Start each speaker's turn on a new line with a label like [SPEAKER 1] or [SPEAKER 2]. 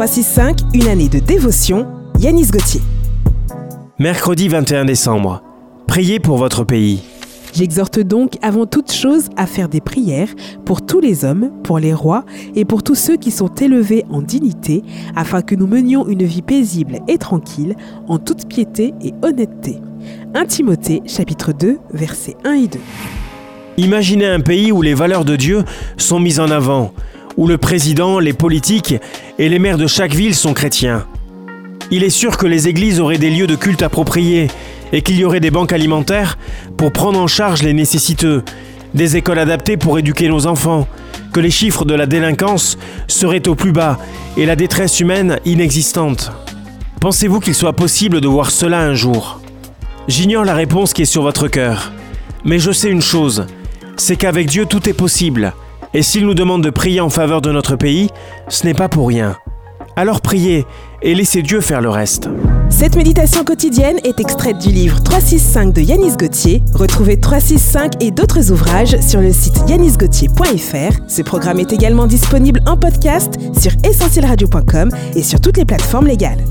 [SPEAKER 1] 365, une année de dévotion. Yanis Gauthier.
[SPEAKER 2] Mercredi 21 décembre. Priez pour votre pays.
[SPEAKER 1] J'exhorte donc avant toute chose à faire des prières pour tous les hommes, pour les rois et pour tous ceux qui sont élevés en dignité, afin que nous menions une vie paisible et tranquille, en toute piété et honnêteté. 1 Timothée chapitre 2 versets 1 et 2.
[SPEAKER 2] Imaginez un pays où les valeurs de Dieu sont mises en avant, où le président, les politiques et les maires de chaque ville sont chrétiens. Il est sûr que les églises auraient des lieux de culte appropriés et qu'il y aurait des banques alimentaires pour prendre en charge les nécessiteux, des écoles adaptées pour éduquer nos enfants, que les chiffres de la délinquance seraient au plus bas et la détresse humaine inexistante. Pensez-vous qu'il soit possible de voir cela un jour? J'ignore la réponse qui est sur votre cœur, mais je sais une chose, c'est qu'avec Dieu tout est possible, et s'il nous demande de prier en faveur de notre pays, ce n'est pas pour rien. Alors priez et laissez Dieu faire le reste.
[SPEAKER 1] Cette méditation quotidienne est extraite du livre 365 de Yanis Gauthier. Retrouvez 365 et d'autres ouvrages sur le site yanisgauthier.fr. Ce programme est également disponible en podcast sur essentielradio.com et sur toutes les plateformes légales.